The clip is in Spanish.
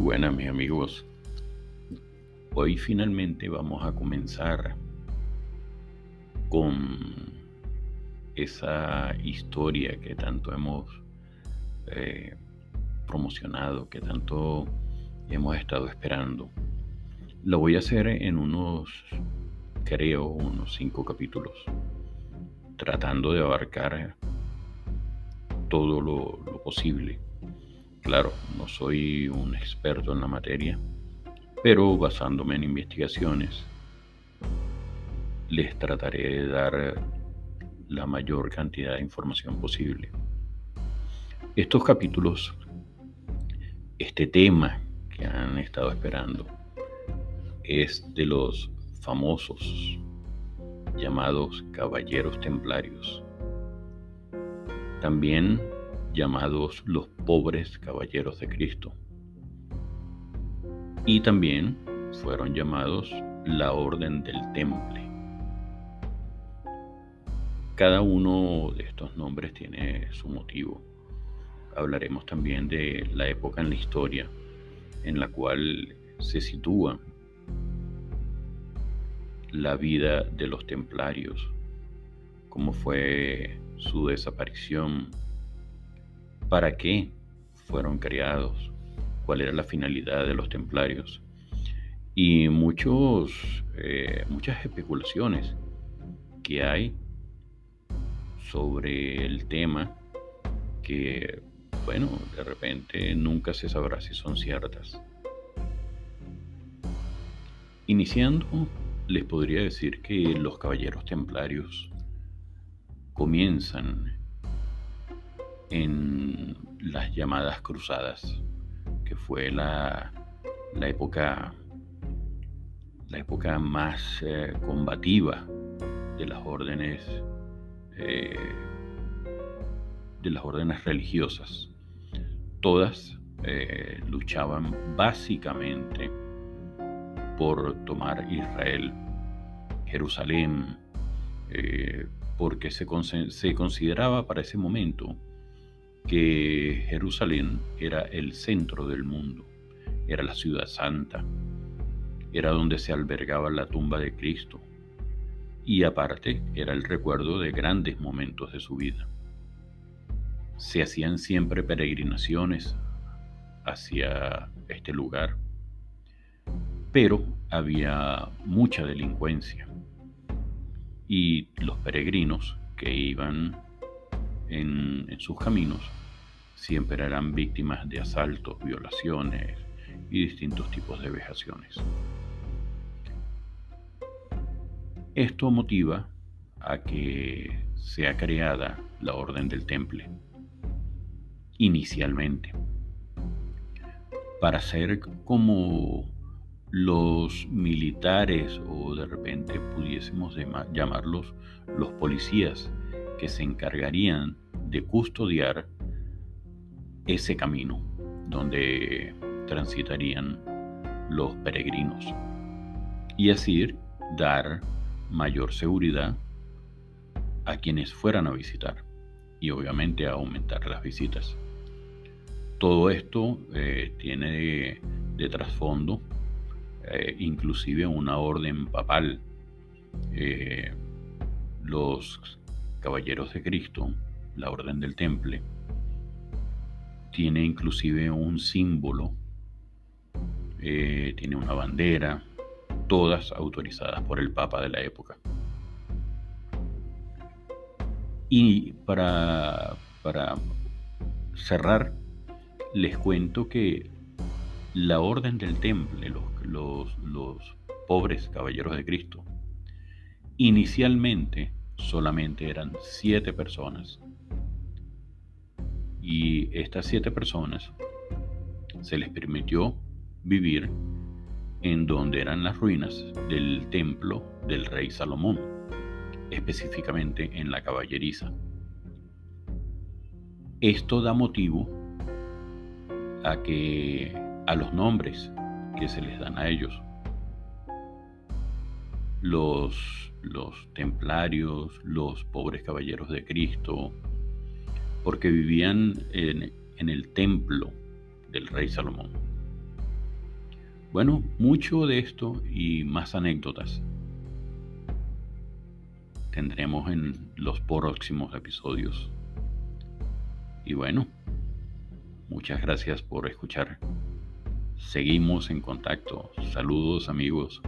Muy buenas mis amigos. Hoy finalmente vamos a comenzar con esa historia que tanto hemos eh, promocionado, que tanto hemos estado esperando. Lo voy a hacer en unos, creo, unos cinco capítulos, tratando de abarcar todo lo posible Claro, no soy un experto en la materia, pero basándome en investigaciones, les trataré de dar la mayor cantidad de información posible. Estos capítulos, este tema que han estado esperando, es de los famosos llamados caballeros templarios. También llamados los pobres caballeros de Cristo. Y también fueron llamados la Orden del Temple. Cada uno de estos nombres tiene su motivo. Hablaremos también de la época en la historia en la cual se sitúa la vida de los templarios, cómo fue su desaparición, para qué fueron creados, cuál era la finalidad de los templarios y muchos, eh, muchas especulaciones que hay sobre el tema que, bueno, de repente nunca se sabrá si son ciertas. Iniciando, les podría decir que los caballeros templarios comienzan en las llamadas cruzadas, que fue la, la época la época más eh, combativa de las órdenes eh, de las órdenes religiosas. Todas eh, luchaban básicamente por tomar Israel, Jerusalén, porque se, se consideraba para ese momento que Jerusalén era el centro del mundo, era la ciudad santa, era donde se albergaba la tumba de Cristo y aparte era el recuerdo de grandes momentos de su vida. Se hacían siempre peregrinaciones hacia este lugar, pero había mucha delincuencia y los peregrinos que iban en, sus caminos siempre eran víctimas de asaltos, violaciones y distintos tipos de vejaciones. Esto motiva a que sea creada la Orden del Temple, inicialmente, para ser como los militares o de repente pudiésemos llamarlos los policías que se encargarían de custodiar ese camino donde transitarían los peregrinos y así dar mayor seguridad a quienes fueran a visitar y obviamente a aumentar las visitas. Todo esto eh, tiene de, trasfondo eh, inclusive una orden papal. Eh, los Caballeros de Cristo, la Orden del Temple, tiene inclusive un símbolo, eh, tiene una bandera, todas autorizadas por el Papa de la época. Y para, para cerrar, les cuento que la Orden del Temple, los, los, los pobres caballeros de Cristo, inicialmente solamente eran siete personas. Y estas siete personas se les permitió vivir en donde eran las ruinas del templo del rey Salomón, específicamente en la caballeriza. Esto da motivo a que a los nombres que se les dan a ellos los, templarios, los pobres caballeros de Cristo, porque vivían en el templo del rey Salomón. Bueno, mucho de esto y más anécdotas tendremos en los próximos episodios. Y bueno, muchas gracias por escuchar. Seguimos en contacto. Saludos amigos.